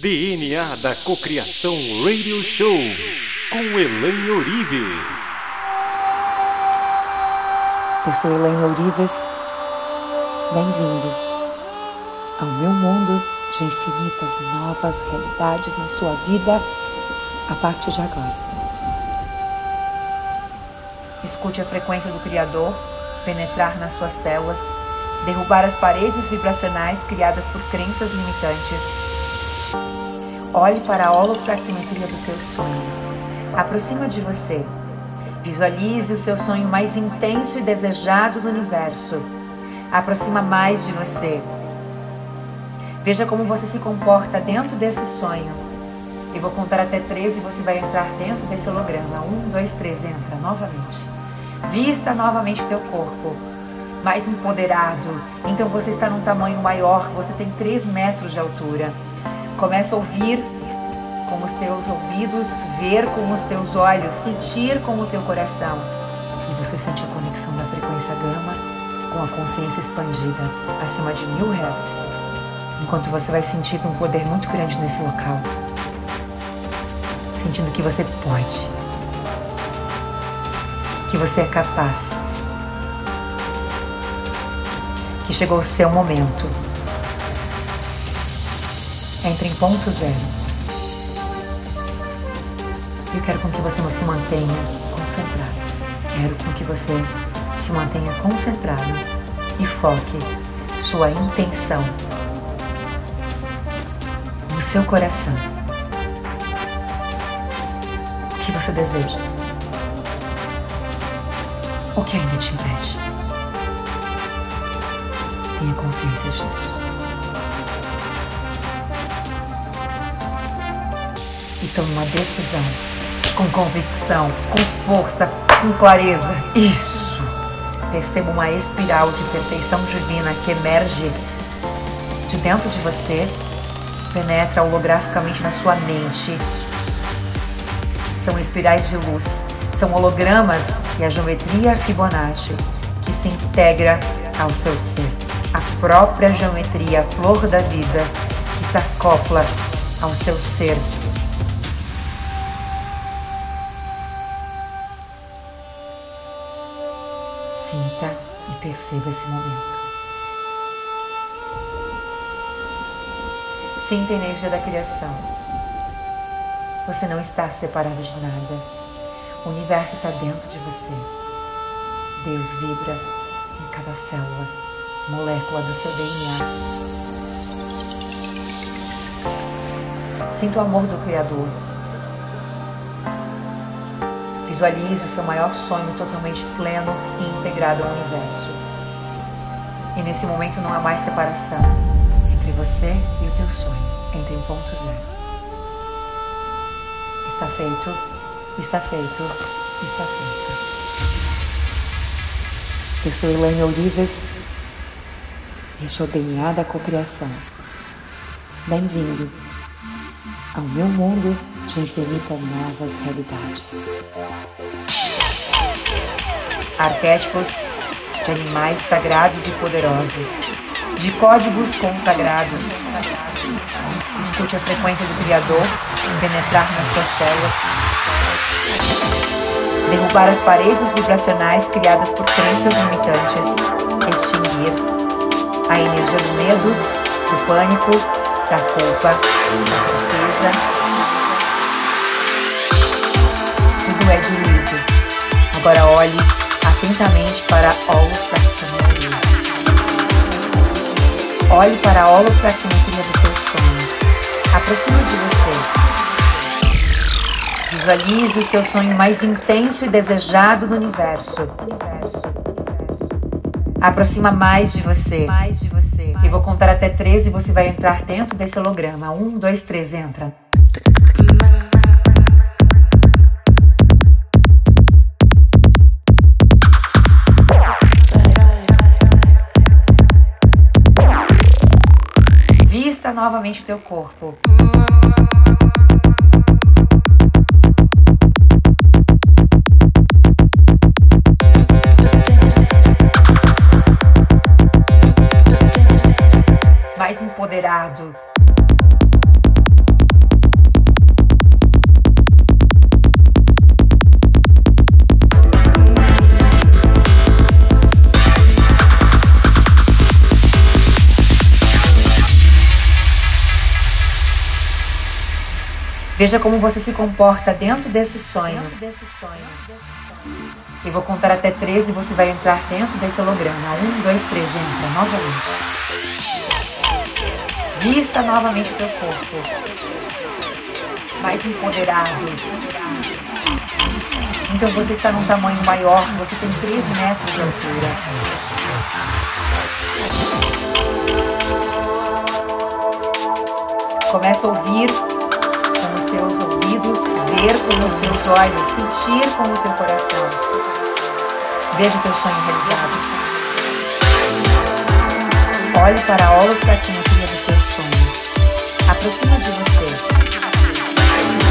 DNA da Cocriação Radio Show com Elaine Orives. Eu sou Elaine Orives. Bem-vindo ao meu mundo de infinitas novas realidades na sua vida a partir de agora. Escute a frequência do Criador penetrar nas suas células, derrubar as paredes vibracionais criadas por crenças limitantes Olhe para a holopractimetria do teu sonho. Aproxima de você. Visualize o seu sonho mais intenso e desejado do universo. Aproxima mais de você. Veja como você se comporta dentro desse sonho. Eu vou contar até três e você vai entrar dentro desse holograma. Um, dois, três, entra novamente. Vista novamente o teu corpo mais empoderado. Então você está num tamanho maior, você tem 3 metros de altura. Começa a ouvir com os teus ouvidos, ver com os teus olhos, sentir com o teu coração. E você sente a conexão da frequência gama com a consciência expandida acima de mil hertz. Enquanto você vai sentir um poder muito grande nesse local. Sentindo que você pode. Que você é capaz. Que chegou o seu momento entre em ponto zero. Eu quero com que você se mantenha concentrado. Quero com que você se mantenha concentrado e foque sua intenção no seu coração. O que você deseja? O que ainda te impede? Tenha consciência disso. E tome uma decisão com convicção, com força, com clareza. Isso! Perceba uma espiral de perfeição divina que emerge de dentro de você, penetra holograficamente na sua mente. São espirais de luz, são hologramas e a geometria Fibonacci que se integra ao seu ser. A própria geometria, a flor da vida, que se acopla ao seu ser E perceba esse momento. Sinta a energia da criação. Você não está separado de nada. O universo está dentro de você. Deus vibra em cada célula, molécula do seu DNA. Sinta o amor do Criador Visualize o seu maior sonho totalmente pleno e integrado ao universo. E nesse momento não há mais separação entre você e o teu sonho, entre em ponto zero. Está feito, está feito, está feito. Eu sou Elaine Olives, é o DNA da cocriação. Bem-vindo ao meu mundo de infinitas novas realidades. Arquétipos de animais sagrados e poderosos, de códigos consagrados. Escute a frequência do Criador penetrar nas suas células, derrubar as paredes vibracionais criadas por crenças limitantes, extinguir a energia do medo, do pânico, da culpa, da tristeza Agora olhe atentamente para a holopractometria. Olhe para a holopractometria do teu sonho. Aproxime de você. Visualize o seu sonho mais intenso e desejado no universo. Aproxima mais de você. Mais de você. E vou contar até 13 e você vai entrar dentro desse holograma. Um, dois, três, entra. Novamente o teu corpo. Mais empoderado. Veja como você se comporta dentro desse sonho. Eu vou contar até 13 e você vai entrar dentro desse holograma. Um, dois, três, entra novamente. Vista novamente o teu corpo. Mais empoderado. Então você está num tamanho maior, você tem 13 metros de altura. Começa a ouvir teus ouvidos, ver com os teus olhos, sentir com o teu coração. Veja o teu sonho realizado. Olhe para a holofraquinha do teu sonho. Aproxima de você.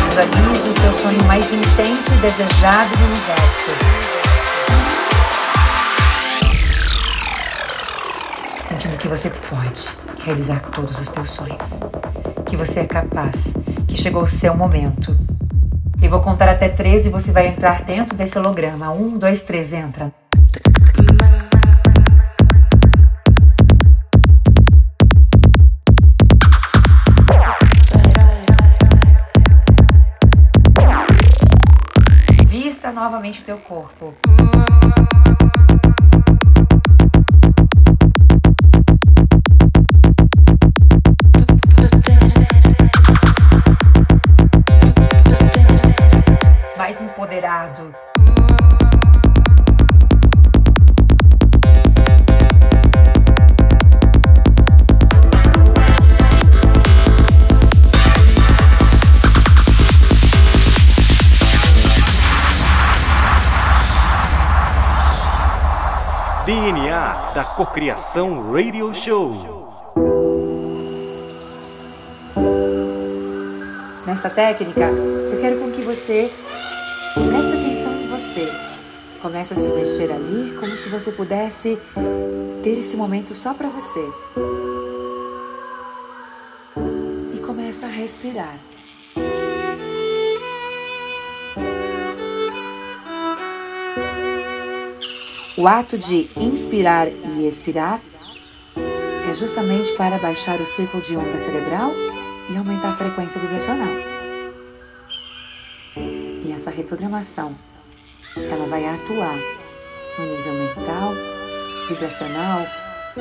Visualize o seu sonho mais intenso e desejado do universo. Sentindo que você pode realizar todos os teus sonhos. Que você é capaz. Que chegou o seu momento. Eu vou contar até 13 e você vai entrar dentro desse holograma. Um, dois, três, entra. novamente o teu corpo. DNA da Cocriação Radio Show. Nessa técnica, eu quero com que você preste atenção em você. Comece a se mexer ali como se você pudesse ter esse momento só para você. E começa a respirar. O ato de inspirar e expirar é justamente para baixar o ciclo de onda cerebral e aumentar a frequência vibracional. E essa reprogramação, ela vai atuar no nível mental, vibracional,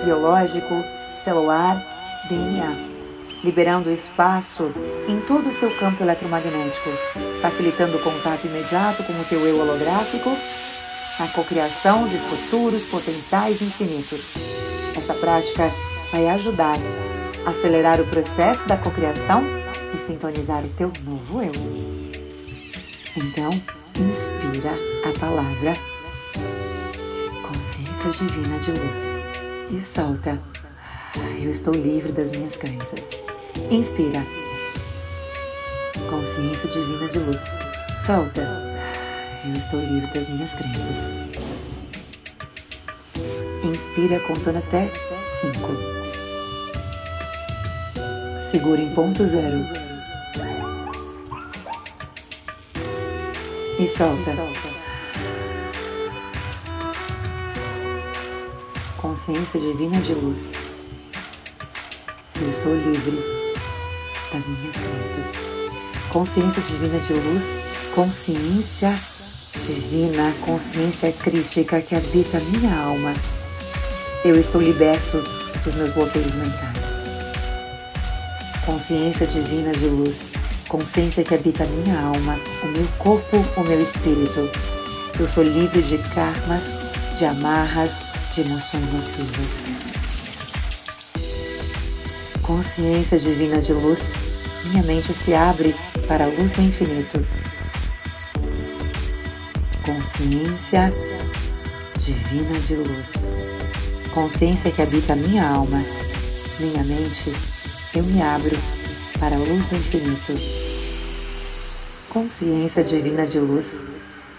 biológico, celular, DNA, liberando espaço em todo o seu campo eletromagnético, facilitando o contato imediato com o teu eu holográfico na cocriação de futuros potenciais infinitos. Essa prática vai ajudar a acelerar o processo da cocriação e sintonizar o teu novo eu. Então, inspira a palavra consciência divina de luz e solta. Eu estou livre das minhas crenças. Inspira. Consciência divina de luz. Solta. Eu estou livre das minhas crenças. Inspira contando até 5. Segura em ponto zero. E solta. Consciência divina de luz. Eu estou livre das minhas crenças. Consciência divina de luz, consciência divina consciência crística que habita minha alma. Eu estou liberto dos meus bloqueios mentais. Consciência divina de luz, consciência que habita minha alma, o meu corpo, o meu espírito. Eu sou livre de karmas, de amarras, de emoções nocivas. Consciência divina de luz, minha mente se abre para a luz do infinito consciência divina de luz, consciência que habita minha alma, minha mente, eu me abro para a luz do infinito. Consciência divina de luz,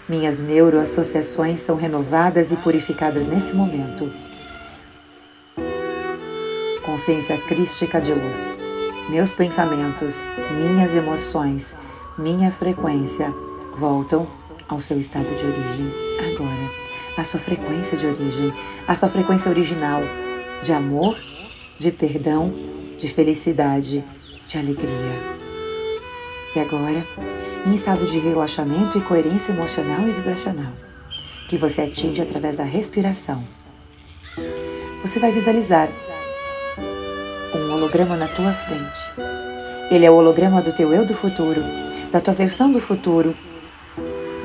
minhas neuroassociações são renovadas e purificadas nesse momento. Consciência crística de luz, meus pensamentos, minhas emoções, minha frequência voltam ao seu estado de origem agora, a sua frequência de origem, a sua frequência original de amor, de perdão, de felicidade, de alegria. E agora, em estado de relaxamento e coerência emocional e vibracional, que você atinge através da respiração, você vai visualizar um holograma na tua frente. Ele é o holograma do teu eu do futuro, da tua versão do futuro,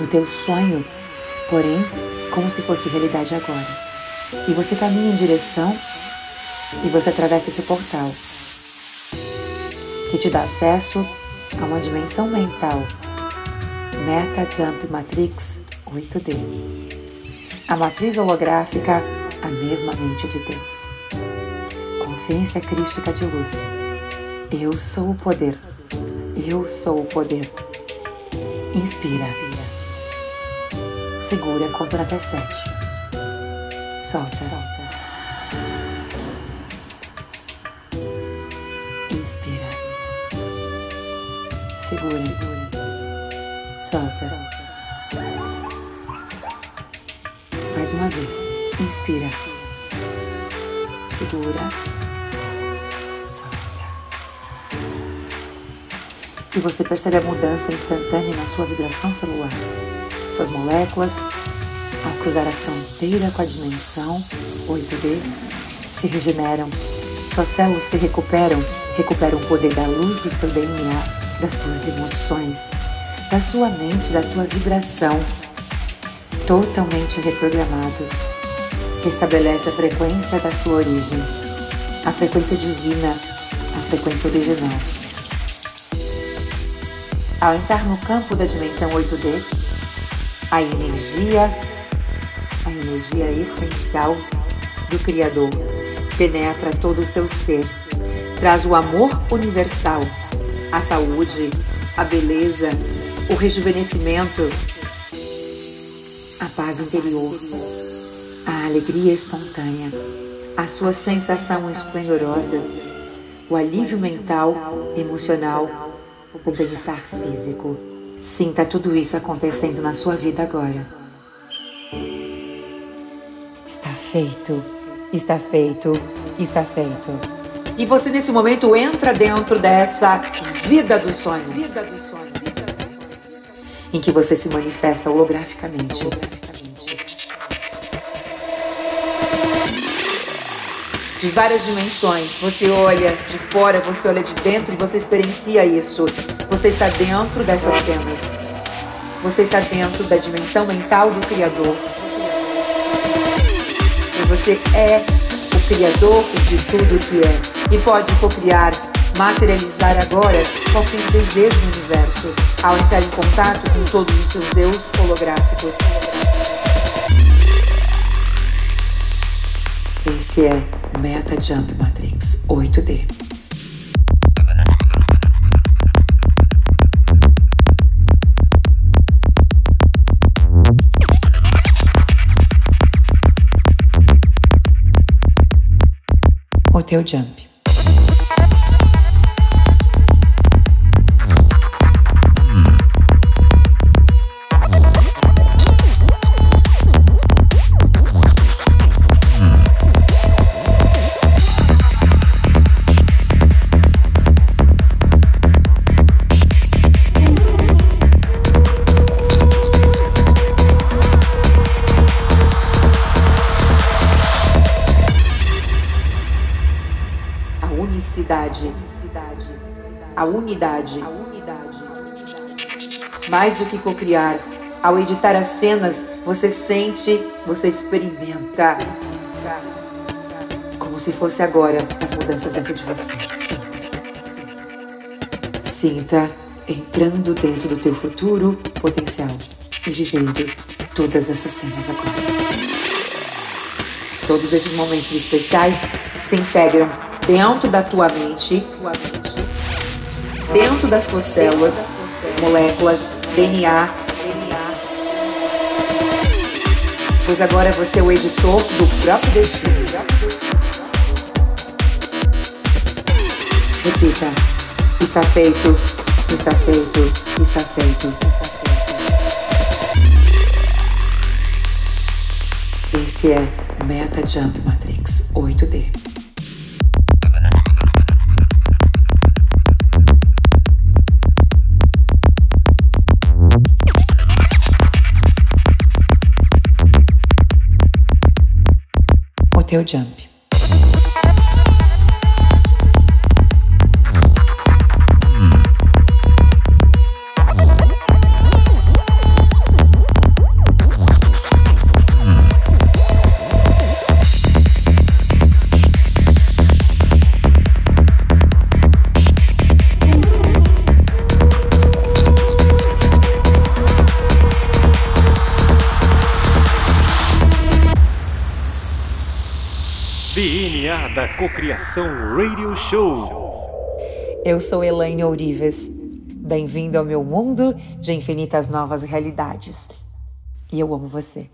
do teu sonho, porém, como se fosse realidade agora. E você caminha em direção e você atravessa esse portal que te dá acesso a uma dimensão mental Meta Jump Matrix 8D. A matriz holográfica, a mesma mente de Deus. Consciência crística de luz. Eu sou o poder. Eu sou o poder. Inspira. Segura, conta até sete. Solta. Solta. Inspira. Segura. Segura. Solta. Mais uma vez. Inspira. Segura. Solta. E você percebe a mudança instantânea na sua vibração celular. Suas moléculas ao cruzar a fronteira com a dimensão 8D, se regeneram, suas células se recuperam, recuperam o poder da luz do seu DNA, das tuas emoções, da sua mente, da tua vibração, totalmente reprogramado. Restabelece a frequência da sua origem, a frequência divina, a frequência original. Ao entrar no campo da dimensão 8D, a energia a energia essencial do Criador penetra todo o seu ser, traz o amor universal, a saúde, a beleza, o rejuvenescimento, a paz interior, a alegria espontânea, a sua sensação esplendorosa, o alívio mental, emocional, o bem-estar físico. Sinta tudo isso acontecendo na sua vida agora. Está feito, está feito, está feito. E você nesse momento entra dentro dessa vida dos sonhos. Vida dos sonhos. Em que você se manifesta holograficamente. De várias dimensões. Você olha de fora, você olha de dentro e você experiencia isso. Você está dentro dessas cenas. Você está dentro da dimensão mental do Criador. Você é o criador de tudo que é e pode cocriar, materializar agora qualquer desejo no universo ao entrar em contato com todos os seus eus holográficos. Esse é Meta Jump Matrix 8D. teu jump. A unidade. Mais do que cocriar, ao editar as cenas, você sente, você experimenta. Como se fosse agora as mudanças dentro de você. Sinta. Sinta entrando dentro do teu futuro potencial e vivendo todas essas cenas agora. Todos esses momentos especiais se integram dentro da tua mente, dentro das tuas células, moléculas, DNA. Pois agora você é o editor do próprio destino. Repita. Está feito, está feito, está feito. Esse é Meta Jump Matrix 8D. Teu jump. Da Cocriação Radio Show. Eu sou Elaine Ourives. Bem-vindo ao meu mundo de infinitas novas realidades. E eu amo você.